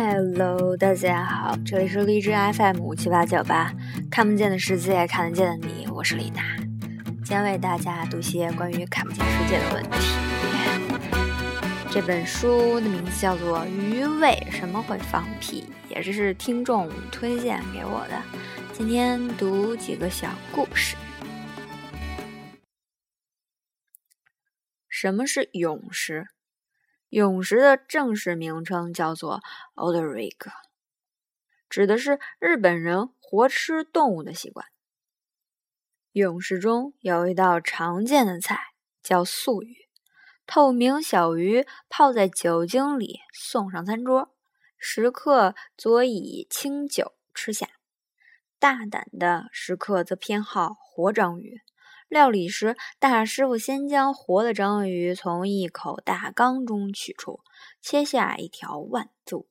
Hello，大家好，这里是荔枝 FM 五七八九八，看不见的世界，看得见的你，我是李娜，今天为大家读些关于看不见世界的问题。这本书的名字叫做《鱼为什么会放屁》，也是听众推荐给我的。今天读几个小故事。什么是勇士？勇士的正式名称叫做 Oderic，指的是日本人活吃动物的习惯。勇士中有一道常见的菜叫素鱼，透明小鱼泡在酒精里送上餐桌，食客佐以清酒吃下。大胆的食客则偏好活章鱼。料理时，大师傅先将活的章鱼从一口大缸中取出，切下一条腕足，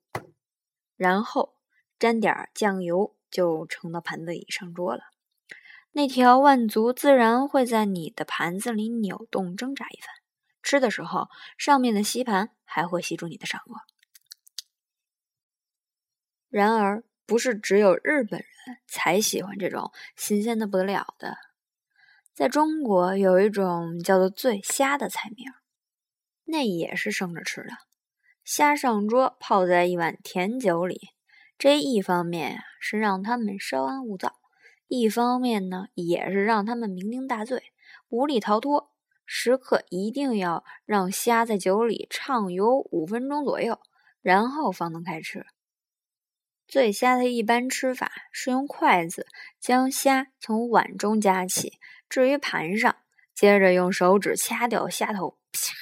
然后沾点酱油，就盛到盘子里上桌了。那条腕足自然会在你的盘子里扭动挣扎一番，吃的时候，上面的吸盘还会吸住你的上颚。然而，不是只有日本人才喜欢这种新鲜的不得了的。在中国有一种叫做醉虾的菜名，那也是生着吃的。虾上桌泡在一碗甜酒里，这一方面呀是让他们稍安勿躁，一方面呢也是让他们酩酊大醉，无力逃脱。食客一定要让虾在酒里畅游五分钟左右，然后方能开吃。醉虾的一般吃法是用筷子将虾从碗中夹起。置于盘上，接着用手指掐掉虾头，啪，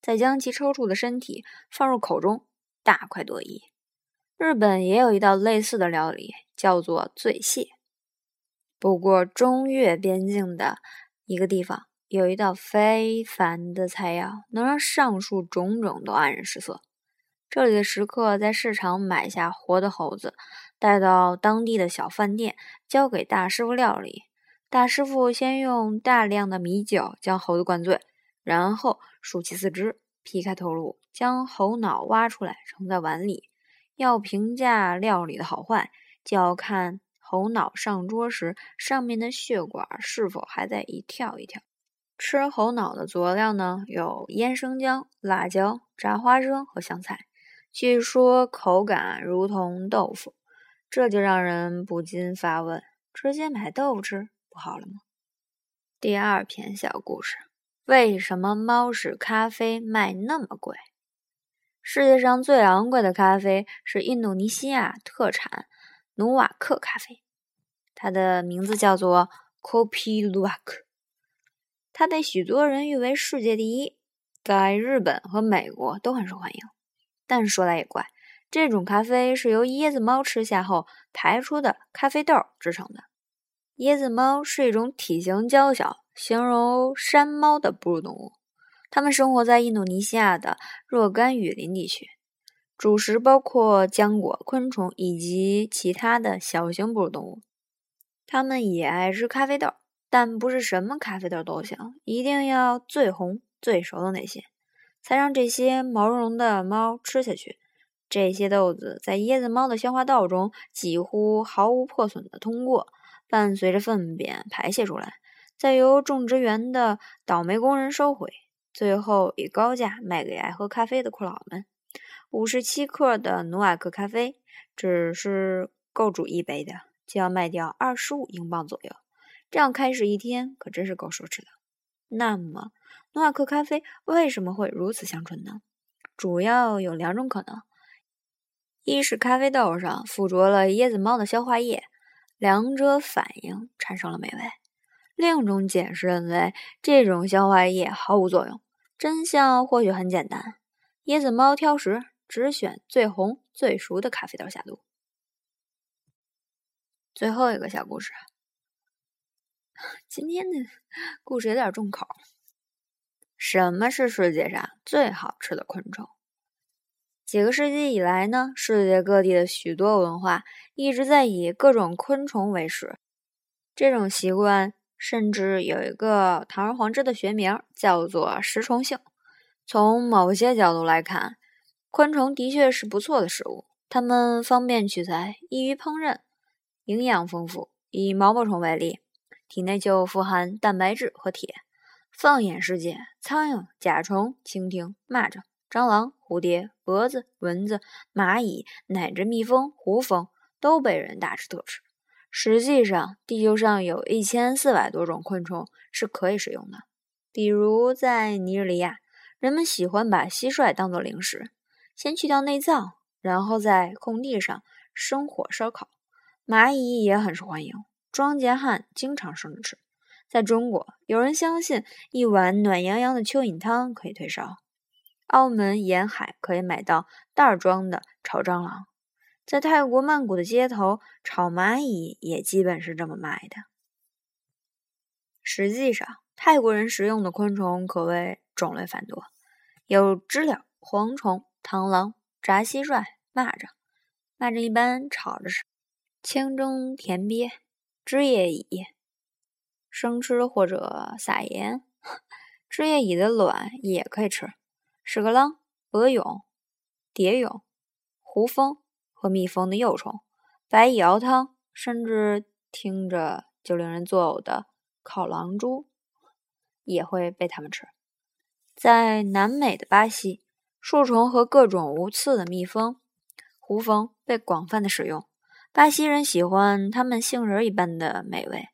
再将其抽搐的身体放入口中，大快朵颐。日本也有一道类似的料理，叫做醉蟹。不过，中越边境的一个地方有一道非凡的菜肴，能让上述种种都黯然失色。这里的食客在市场买下活的猴子，带到当地的小饭店，交给大师傅料理。大师傅先用大量的米酒将猴子灌醉，然后竖起四肢，劈开头颅，将猴脑挖出来盛在碗里。要评价料理的好坏，就要看猴脑上桌时上面的血管是否还在一跳一跳。吃猴脑的佐料呢，有腌生姜、辣椒、炸花生和香菜，据说口感如同豆腐，这就让人不禁发问：直接买豆腐吃？不好了吗？第二篇小故事：为什么猫屎咖啡卖那么贵？世界上最昂贵的咖啡是印度尼西亚特产努瓦克咖啡，它的名字叫做 Kopi Luwak，它被许多人誉为世界第一，在日本和美国都很受欢迎。但是说来也怪，这种咖啡是由椰子猫吃下后排出的咖啡豆制成的。椰子猫是一种体型娇小、形容山猫的哺乳动物。它们生活在印度尼西亚的若干雨林地区，主食包括浆果、昆虫以及其他的小型哺乳动物。它们也爱吃咖啡豆，但不是什么咖啡豆都行，一定要最红、最熟的那些，才让这些毛茸茸的猫吃下去。这些豆子在椰子猫的消化道中几乎毫无破损的通过。伴随着粪便排泄出来，再由种植园的倒霉工人收回，最后以高价卖给爱喝咖啡的酷佬们。五十七克的努瓦克咖啡只是够煮一杯的，就要卖掉二十五英镑左右。这样开始一天可真是够奢侈的。那么，努瓦克咖啡为什么会如此香醇呢？主要有两种可能：一是咖啡豆上附着了椰子猫的消化液。两者反应产生了美味。另一种解释认为，这种消化液毫无作用。真相或许很简单：椰子猫挑食，只选最红、最熟的咖啡豆下肚。最后一个小故事，今天的故事有点重口。什么是世界上最好吃的昆虫？几个世纪以来呢，世界各地的许多文化一直在以各种昆虫为食。这种习惯甚至有一个堂而皇之的学名，叫做食虫性。从某些角度来看，昆虫的确是不错的食物，它们方便取材，易于烹饪，营养丰富。以毛毛虫为例，体内就富含蛋白质和铁。放眼世界，苍蝇、甲虫、蜻蜓、蚂蚱、蟑螂、蝴蝶、蛾子、蚊子、蚂蚁，乃至蜜蜂、胡蜂，都被人大吃特吃。实际上，地球上有一千四百多种昆虫是可以食用的。比如在尼日利亚，人们喜欢把蟋蟀当作零食，先去掉内脏，然后在空地上生火烧烤。蚂蚁也很受欢迎，庄稼汉经常生着吃。在中国，有人相信一碗暖洋洋的蚯蚓汤可以退烧。澳门沿海可以买到袋装的炒蟑螂。在泰国曼谷的街头，炒蚂蚁也基本是这么卖的。实际上，泰国人食用的昆虫可谓种类繁多，有知了、蝗虫、螳螂、炸蟋蟀、蚂蚱。蚂蚱一般炒着吃，清蒸甜鳖、枝叶蚁，生吃或者撒盐。枝叶蚁的卵也可以吃。屎壳郎、蛾蛹、蝶蛹、胡蜂。和蜜蜂的幼虫，白蚁熬汤，甚至听着就令人作呕的烤狼蛛，也会被它们吃。在南美的巴西，树虫和各种无刺的蜜蜂、胡蜂被广泛的使用。巴西人喜欢它们杏仁一般的美味。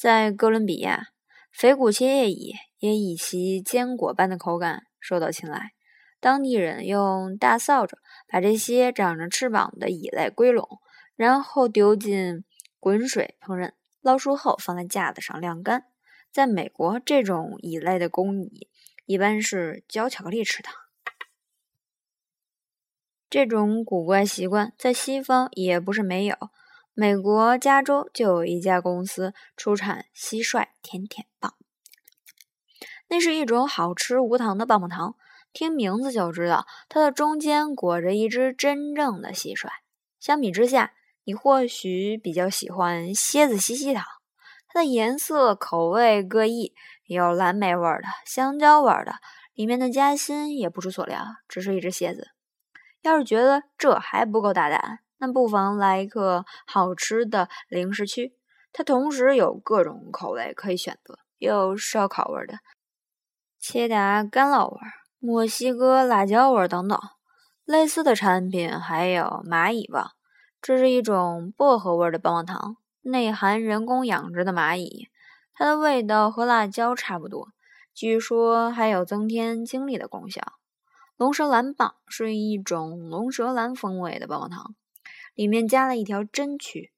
在哥伦比亚，肥骨切叶蚁也以其坚果般的口感受到青睐。当地人用大扫帚把这些长着翅膀的蚁类归拢，然后丢进滚水烹饪，捞出后放在架子上晾干。在美国，这种蚁类的工蚁一般是嚼巧克力吃的。这种古怪习惯在西方也不是没有。美国加州就有一家公司出产蟋蟀甜甜棒，那是一种好吃无糖的棒棒糖。听名字就知道，它的中间裹着一只真正的蟋蟀。相比之下，你或许比较喜欢蝎子吸吸糖。它的颜色、口味各异，有蓝莓味的、香蕉味的，里面的夹心也不出所料，只是一只蝎子。要是觉得这还不够大胆，那不妨来一个好吃的零食区。它同时有各种口味可以选择，有烧烤味的，切达干酪味。墨西哥辣椒味等等，类似的产品还有蚂蚁棒，这是一种薄荷味的棒棒糖，内含人工养殖的蚂蚁，它的味道和辣椒差不多，据说还有增添精力的功效。龙舌兰棒是一种龙舌兰风味的棒棒糖，里面加了一条真蛆。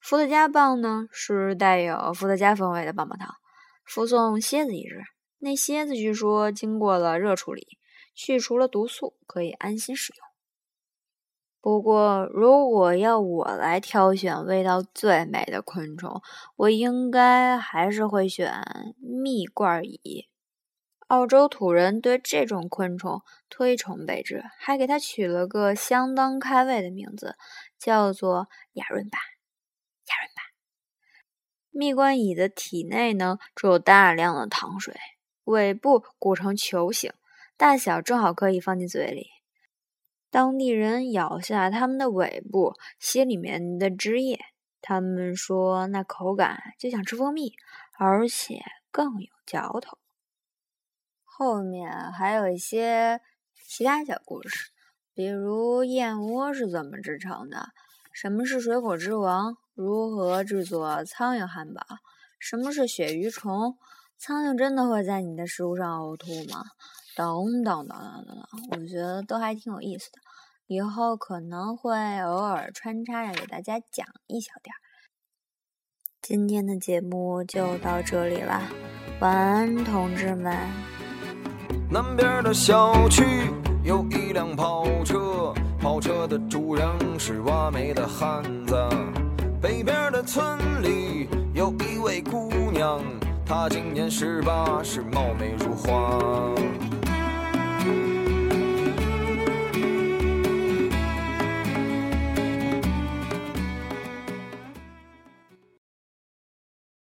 伏特加棒呢是带有伏特加风味的棒棒糖，附送蝎子一只。那蝎子据说经过了热处理，去除了毒素，可以安心使用。不过，如果要我来挑选味道最美的昆虫，我应该还是会选蜜罐蚁。澳洲土人对这种昆虫推崇备至，还给它取了个相当开胃的名字，叫做雅润巴。雅润巴。蜜罐蚁的体内呢，只有大量的糖水。尾部鼓成球形，大小正好可以放进嘴里。当地人咬下它们的尾部，吸里面的汁液，他们说那口感就像吃蜂蜜，而且更有嚼头。后面还有一些其他小故事，比如燕窝是怎么制成的，什么是水果之王，如何制作苍蝇汉堡，什么是鳕鱼虫。苍蝇真的会在你的食物上呕吐吗？等等等等等等，我觉得都还挺有意思的，以后可能会偶尔穿插着给大家讲一小点儿。今天的节目就到这里啦，晚安，同志们。南边的小区有一辆跑车，跑车的主人是挖煤的汉子。北边的村里有一位姑娘。她今年十八，是貌美如花。